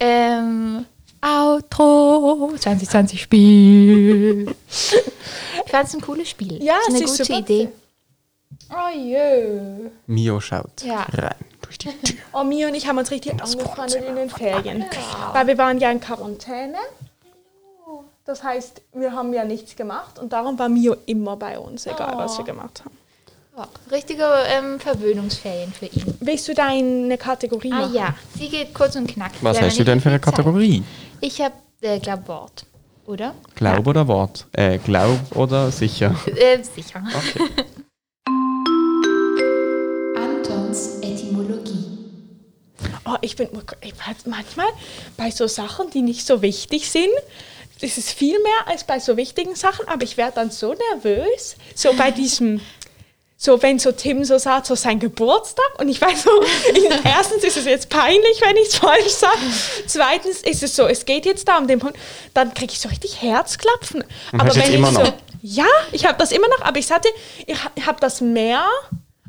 Ähm, Outro 2020 Spiel. <laughs> Ich fand es ein cooles Spiel. Ja, ist eine ist gute super. Idee. Oh je. Mio schaut Ja. rein durch die Tür. <laughs> Oh, Mia und ich haben uns richtig angefreundet in den Ferien. Weil wir waren ja in Quarantäne. Das heißt, wir haben ja nichts gemacht und darum war Mio immer bei uns, egal was wir gemacht haben. Ja, richtige ähm, Verwöhnungsferien für ihn. Willst du deine Kategorie Ah machen? ja, sie geht kurz und knackig. Was hast du denn für eine Zeit. Ich habe, äh, glaub, Wort. Oder? Glaub oder Wort? Äh, glaub oder sicher? <laughs> Äh, sicher. Okay. <laughs> Antons Etymologie. Oh, ich bin ich, manchmal bei so Sachen, die nicht so wichtig sind, ist es viel mehr als bei so wichtigen Sachen, aber ich werde dann so nervös, so bei diesem, so wenn so Tim so sagt, so sein Geburtstag und ich weiß so, <laughs> erstens ist es jetzt peinlich, wenn ich es falsch sage, zweitens ist es so, es geht jetzt da um den Punkt, dann kriege ich so richtig Herzklopfen. Und du jetzt ich so, ja, ich habe das immer noch, aber ich sagte, ich habe das mehr,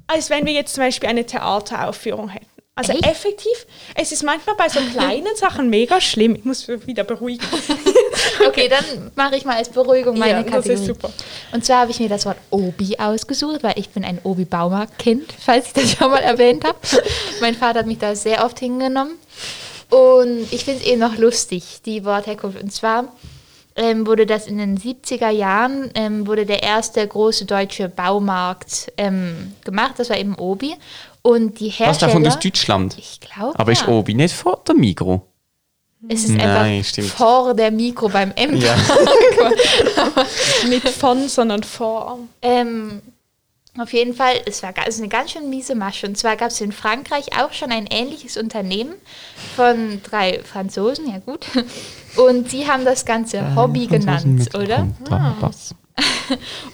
als wenn wir jetzt zum Beispiel eine Theateraufführung hätten. Also Echt? effektiv, es ist manchmal bei so kleinen <laughs> Sachen mega schlimm. Ich muss wieder beruhigen. <laughs> <laughs> Okay, dann mache ich mal als Beruhigung meine Ja, das Kategorie. ist super. Und zwar habe ich mir das Wort Obi ausgesucht, weil ich bin ein Obi-Baumarkt-Kind, falls ich das schon mal erwähnt habe. mein Vater hat mich da sehr oft hingenommen. Und ich finde es eben noch lustig, die Wortherkunft. Und zwar ähm, wurde das in den 70er Jahren, ähm, wurde der erste große deutsche Baumarkt ähm, gemacht. Das war eben Obi. Und die Was Hersteller... davon aus Deutschland? Ich glaube, Aber ist ja. Obi nicht vor der Migro? Es ist Nein, einfach stimmt. vor der Mikro beim M. Ja. <laughs> Nicht von, sondern vor. Ähm, auf jeden Fall, es war ist eine ganz schön miese Masche. Und zwar gab es in Frankreich auch schon ein ähnliches Unternehmen von drei Franzosen, ja gut. Und sie haben das Ganze Hobby genannt, oder? Kontrabass.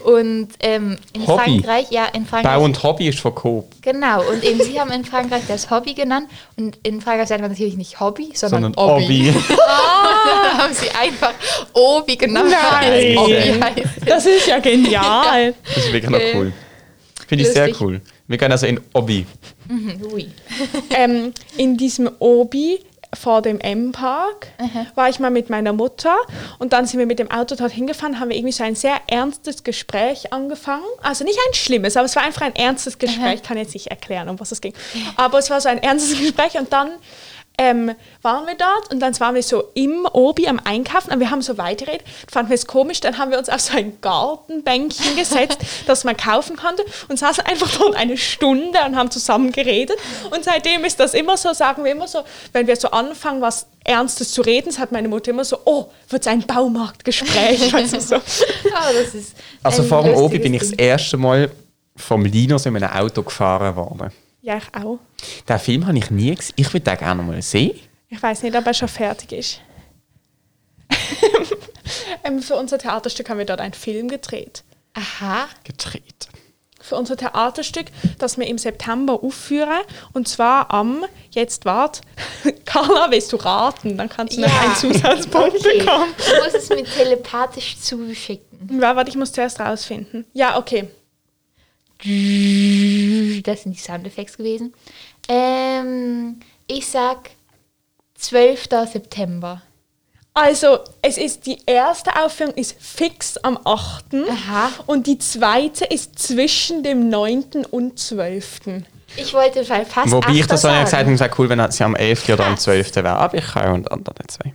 Und ähm, in Hobby? Frankreich, ja, in Frankreich. Bau und Hobby ist Coop. Genau, und eben sie haben in Frankreich das Hobby genannt. Und in Frankreich sagt man natürlich nicht Hobby, sondern, Sondern Obi. Hobby. <laughs> Dann haben sie einfach Obi genannt. Nein. weil Obi heißt. Das ist ja genial. Das ist wirklich noch Okay. cool. Finde ich sehr cool. Wir gehen also in Hobby. Oui. ähm, in diesem Obi vor dem M-Park war ich mal mit meiner Mutter und dann sind wir mit dem Auto dorthin gefahren, haben wir irgendwie so ein sehr ernstes Gespräch angefangen. Also nicht ein schlimmes, aber es war einfach ein ernstes Gespräch. Ich kann jetzt nicht erklären, um was es ging. Aber es war so ein ernstes <laughs> Gespräch und dann ähm, waren wir dort und dann waren wir so im Obi am Einkaufen und wir haben so weitergeredet. Fanden wir es komisch, dann haben wir uns auf so ein Gartenbänkchen gesetzt, <laughs> das man kaufen konnte und saßen einfach dort eine Stunde und haben zusammen geredet. Und seitdem ist das immer so, sagen wir immer so, wenn wir so anfangen, was Ernstes zu reden, sagt meine Mutter immer so, oh, wird es ein Baumarktgespräch? <laughs> also so. Oh, das ist Also ein vor dem Obi bin ich das erste Mal vom Linus in einem Auto gefahren worden. Ja, ich auch. Den Film habe ich nie gesehen. Ich würde den gerne mal sehen. Ich weiß nicht, ob er schon fertig ist. <laughs> ähm, für unser Theaterstück haben wir dort einen Film gedreht. Aha. Gedreht. für unser Theaterstück, das wir im September aufführen. Und zwar am, jetzt wart, <laughs> Carla, willst du raten? Dann kannst du noch Ja. einen Zusatzpunkt Okay. bekommen. Du musst es mir telepathisch zuschicken. Ja, warte, ich muss zuerst rausfinden. Ja, okay. Das sind die Soundeffekte gewesen. Ähm, ich sag 12. September. Also, es ist die erste Aufführung ist fix am 8. Aha. Und die zweite ist zwischen dem 9. und 12. Ich wollte fast Wobei ich das auch gesagt habe, es wäre cool, wenn sie am 11. oder am Krass. 12. wäre. Aber ich kann auch unter anderen zwei.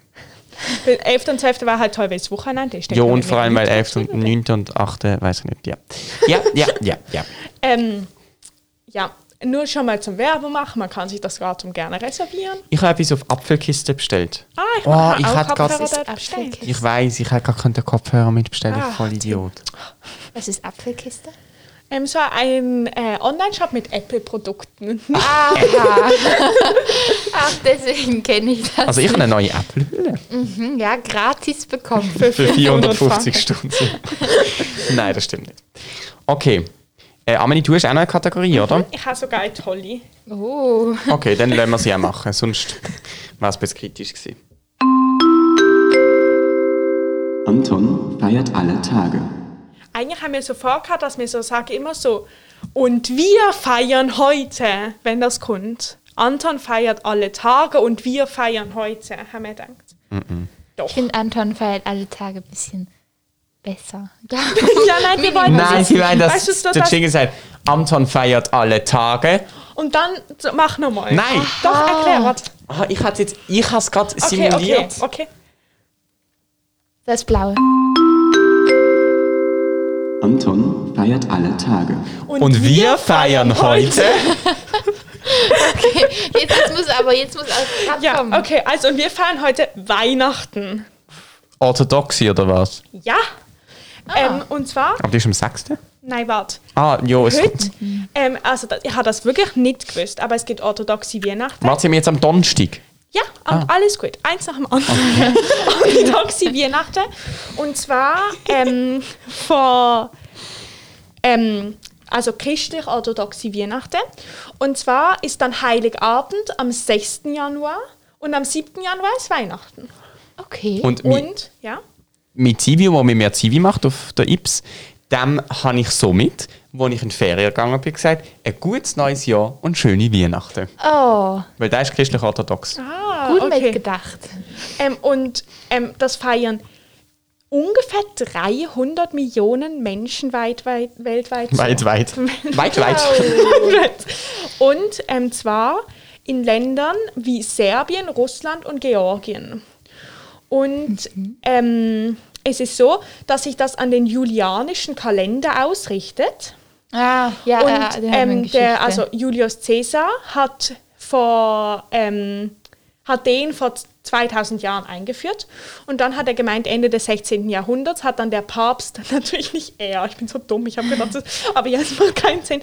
Der 11. und 12. war halt toll, weil es Wochenende ist. Ja, und vor allem, weil 11. und 9. und 8. weiß ich nicht. Ja, ja, ja, ja. ja. <laughs> Ähm, ja, nur schon mal zum Werbung machen. Man kann sich das Datum gerne reservieren. Ich habe etwas auf Apfelkiste bestellt. Ah, ich Oh, ich bestellt. Apfelkiste. Ich weiß, ich hätte gar den Kopfhörer mitbestellen. Ah, voll Idiot. Was ist Apfelkiste? Ähm, so ein äh, Online-Shop mit Apple-Produkten. Aha. <laughs> Ach, deswegen kenne ich das. Also ich habe eine neue Apfelhülle. Mhm, ja, gratis bekommen. Für 400 450 Stunden. Nein, das stimmt nicht. Okay. Äh, Amelie, du hast auch noch eine Kategorie, oder? Ich habe sogar eine tolle. Oh. Okay, dann lassen wir sie auch <laughs> machen. Sonst wäre es ein bisschen kritisch gewesen. Anton feiert alle Tage. Eigentlich haben wir so vorgehabt, dass wir so sagen immer so, und wir feiern heute, wenn das kommt. Anton feiert alle Tage und wir feiern heute, haben wir gedacht. Doch. Ich finde, Anton feiert alle Tage ein bisschen besser. <laughs> ja, nein, wir wollen Nein, das sie meinen, dass weißt du, das der Jingle sagt, Anton feiert alle Tage. Und dann mach nochmal. Nein. Doch, erklär, warte. Ah, ich hatte jetzt, ich habe es gerade Okay, simuliert. okay, okay. Das Blaue. Anton feiert alle Tage. Und wir feiern heute. <laughs> Okay, jetzt, jetzt muss aber jetzt muss auch grad Ja, kommen. okay, also und wir feiern heute Weihnachten. Orthodoxie oder was? Ja. Ähm, und zwar, Aber die ist am 6. nein, warte. Ah, ja, es Heute, ähm, also ich habe das wirklich nicht gewusst, aber es gibt orthodoxe Weihnachten. Warte, sind wir jetzt am Donnerstag? Ja, am- alles gut. Eins nach dem anderen. orthodoxe <laughs> Weihnachten. Und zwar ähm, vor, ähm, also christlich-orthodoxe Weihnachten. Und zwar ist dann Heiligabend am 6. Januar und am 7. Januar ist Weihnachten. Okay. Und mit, Und, ja, mit Zivi, wo mir mehr Zivi macht auf der Ips, dem habe ich somit, wo ich in die Ferien gegangen bin, gesagt, ein gutes neues Jahr und schöne Weihnachten. oh, Weil der ist christlich-orthodox. ah, gut okay. mitgedacht. Ähm, und ähm, das feiern ungefähr 300 Millionen Menschen weit, weit, weltweit. so. <laughs> Weit, weit. weit, weit. <laughs> Und ähm, zwar in Ländern wie Serbien, Russland und Georgien. Und ähm, es ist so, dass sich das an den julianischen Kalender ausrichtet. Ah, ja, Und ja, eine ähm, der, also Julius Caesar hat vor ähm, hat den vor 2000 Jahren eingeführt und dann hat er gemeint, Ende des 16. Jahrhunderts hat dann der Papst, <laughs> natürlich nicht er, ich bin so dumm, ich habe gedacht, das, aber es <laughs> macht keinen Sinn,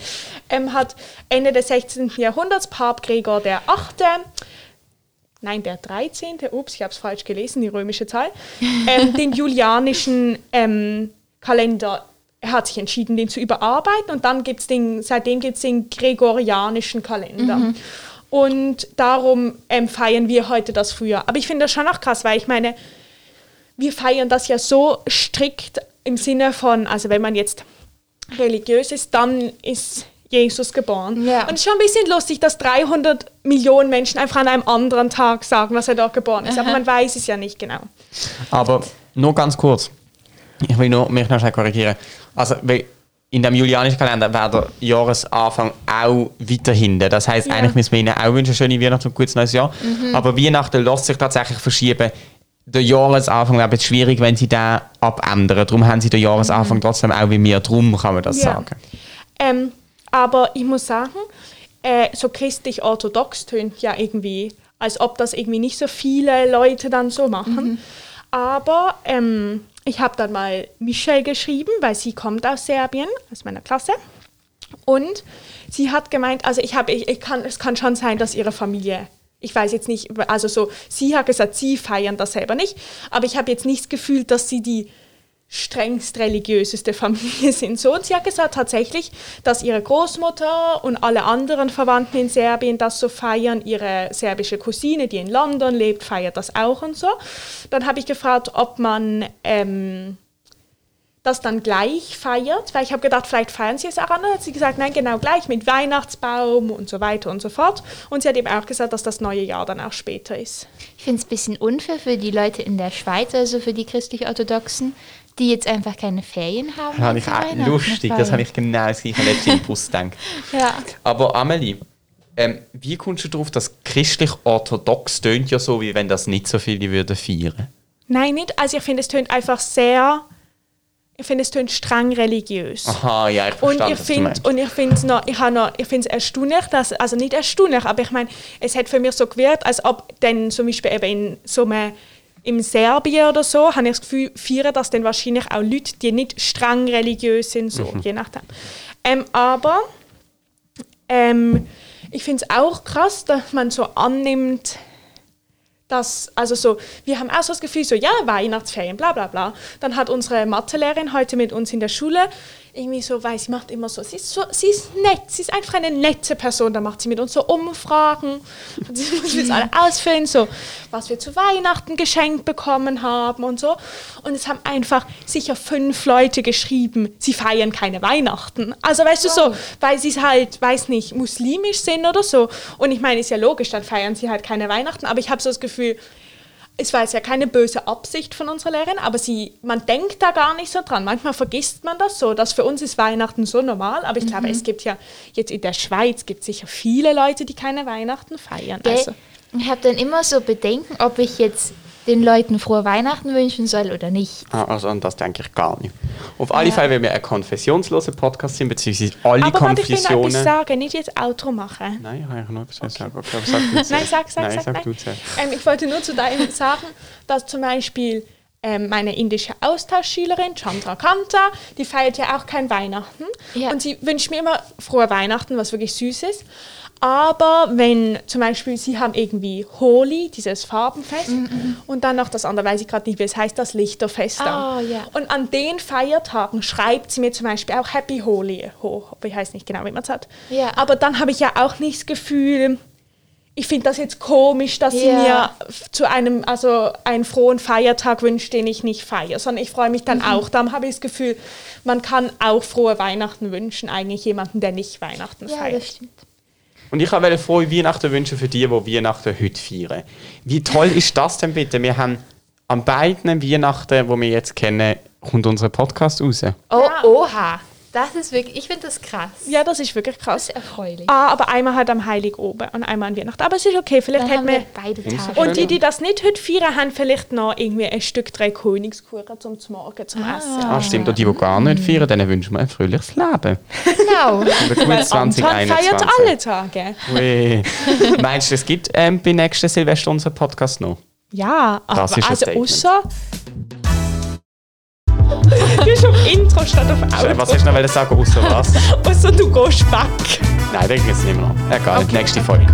ähm, hat Ende des 16. Jahrhunderts Papst Gregor der Achte nein, der 13., ups, ich habe es falsch gelesen, die römische Zahl, ähm, den julianischen ähm, Kalender, er hat sich entschieden, den zu überarbeiten und dann gibt's den, seitdem gibt es den gregorianischen Kalender. Und darum ähm, feiern wir heute das Frühjahr. Aber ich finde das schon auch krass, weil ich meine, wir feiern das ja so strikt im Sinne von, also wenn man jetzt religiös ist, dann ist Jesus geboren. Ja. Und es ist schon ein bisschen lustig, dass 300 Millionen Menschen einfach an einem anderen Tag sagen, dass er dort geboren ist. Aber man weiß es ja nicht genau. Aber nur ganz kurz. Ich will nur mich noch schnell korrigieren. Also, in dem julianischen Kalender wäre der Jahresanfang auch weiter hinten. Das heisst, Ja. eigentlich müssen wir Ihnen auch wünschen, schöne Weihnachten und gutes neues Jahr. Aber Weihnachten lässt sich tatsächlich verschieben. Der Jahresanfang wäre jetzt schwierig, wenn Sie den abändern. Darum haben Sie den Jahresanfang trotzdem auch wie wir. Darum kann man das Ja. sagen. Ähm, aber ich muss sagen, äh, so christlich-orthodox tönt ja irgendwie, als ob das irgendwie nicht so viele Leute dann so machen. Aber ähm, ich habe dann mal Michelle geschrieben, weil sie kommt aus Serbien, aus meiner Klasse. Und sie hat gemeint, also ich habe, ich, ich kann, es kann schon sein, dass ihre Familie, ich weiß jetzt nicht, also so, sie hat gesagt, sie feiern das selber nicht, aber ich habe jetzt nicht das Gefühl, dass sie die strengst religiöseste Familie sind. So, und sie hat gesagt tatsächlich, dass ihre Großmutter und alle anderen Verwandten in Serbien das so feiern. Ihre serbische Cousine, die in London lebt, feiert das auch und so. Dann habe ich gefragt, ob man ähm, das dann gleich feiert, weil ich habe gedacht, vielleicht feiern sie es auch anders. Hat sie gesagt, nein, genau gleich mit Weihnachtsbaum und so weiter und so fort. Und sie hat eben auch gesagt, dass das neue Jahr dann auch später ist. Ich finde es ein bisschen unfair für die Leute in der Schweiz, also für die christlich-orthodoxen, die jetzt einfach keine Ferien haben. Das habe ich auch lustig. Das habe ich genau das gleiche letzte im Bus gedacht. <laughs> Ja. Aber Amelie, ähm, wie kommst du darauf, dass christlich-orthodox tönt ja so, wie wenn das nicht so viele würden feiern? Nein, nicht. Also ich finde, es tönt einfach sehr, ich finde, es tönt streng religiös. Aha, ja, ich Und verstehe, ich du finde meinst. und ich finde noch, ich habe noch, ich finde es erstaunlich, dass, also nicht erstaunlich, aber ich meine, es hat für mich so gewirkt, als ob dann zum Beispiel eben in so einem im Serbien oder so, habe ich das Gefühl, feiern das dann wahrscheinlich auch Leute, die nicht streng religiös sind, so, Mhm. je nachdem. Ähm, aber ähm, ich finde es auch krass, dass man so annimmt, dass, also so, wir haben auch so das Gefühl, so, ja, Weihnachtsferien, bla bla bla. Dann hat unsere Mathelehrerin heute mit uns in der Schule irgendwie so, weil sie macht immer so, sie ist so, sie ist nett, sie ist einfach eine nette Person, da macht sie mit uns so Umfragen und sie muss jetzt alle ausfüllen, so, was wir zu Weihnachten geschenkt bekommen haben und so. Und es haben einfach sicher fünf Leute geschrieben, sie feiern keine Weihnachten. Also weißt du so, weil sie halt, weiß nicht, muslimisch sind oder so. Und ich meine, ist ja logisch, dann feiern sie halt keine Weihnachten, aber ich habe so das Gefühl, es war jetzt ja keine böse Absicht von unserer Lehrerin, aber sie, man denkt da gar nicht so dran. Manchmal vergisst man das so, dass für uns ist Weihnachten so normal, aber ich glaube, es gibt ja jetzt in der Schweiz gibt sicher viele Leute, die keine Weihnachten feiern. Gell? Also, Ich habe dann immer so Bedenken, ob ich jetzt den Leuten frohe Weihnachten wünschen soll oder nicht. Ah, also an das denke ich gar nicht. Auf alle Fälle, weil wir ein konfessionsloser Podcast sind, beziehungsweise alle aber warte, ich will Konfessionen... sagen, nicht jetzt Outro machen. Nein, ich habe noch etwas sagen. Okay, aber sag du <laughs> Nein, sag, sag, Nein, sag. sag nein. du zuerst. Ähm, ich wollte nur zu deinem <laughs> sagen, dass zum Beispiel ähm, meine indische Austauschschülerin Chandra Kanta, die feiert ja auch kein Weihnachten. Ja. Und sie wünscht mir immer frohe Weihnachten, was wirklich süß ist. Aber wenn zum Beispiel sie haben irgendwie Holi, dieses Farbenfest, und dann noch das andere, weiß ich gerade nicht, wie es heißt, das Lichterfest. dann. Ah, ja. Und an den Feiertagen schreibt sie mir zum Beispiel auch Happy Holi hoch. Ich weiß nicht genau, wie man es hat. Ja. Aber dann habe ich ja auch nicht das Gefühl, ich finde das jetzt komisch, dass sie Ja. mir zu einem, also einen frohen Feiertag wünscht, den ich nicht feiere, sondern ich freue mich dann auch. Dann habe ich das Gefühl, man kann auch frohe Weihnachten wünschen, eigentlich jemanden, der nicht Weihnachten Ja, feiert. das stimmt. Und ich wollte frohe Weihnachten wünschen für die, die Weihnachten heute feiern. Wie toll ist das denn bitte? Wir haben an beiden Weihnachten, die wir jetzt kennen, kommt unser Podcast raus. Oh, oha. Das ist wirklich, ich finde das krass. Ja, das ist wirklich Das krass. ist erfreulich. Ah, aber einmal halt am Heiligoben und einmal an Weihnachten. Aber es ist okay, vielleicht Dann hätten haben wir beide Tage. Und die, die das nicht heute feiern, haben vielleicht noch irgendwie ein Stück drei Königskuchen zum Morgen zum Essen. Ah, stimmt. Und die, die gar nicht feiern, denen wünschen wir ein fröhliches Leben. Genau. Ein gutes Weil Anton 2021. feiert alle Tage. Ui. Meinst du, es gibt ähm, bei nächsten Silvester unseren Podcast noch? Ja, aber Das ist ein also außer... <laughs> du bist auf Intro statt auf Was Outro. hast du noch sagen, außer was? <laughs> Außer du gehst weg. Nein, den gibt es nicht mehr. Egal, Okay, nächste. Folge.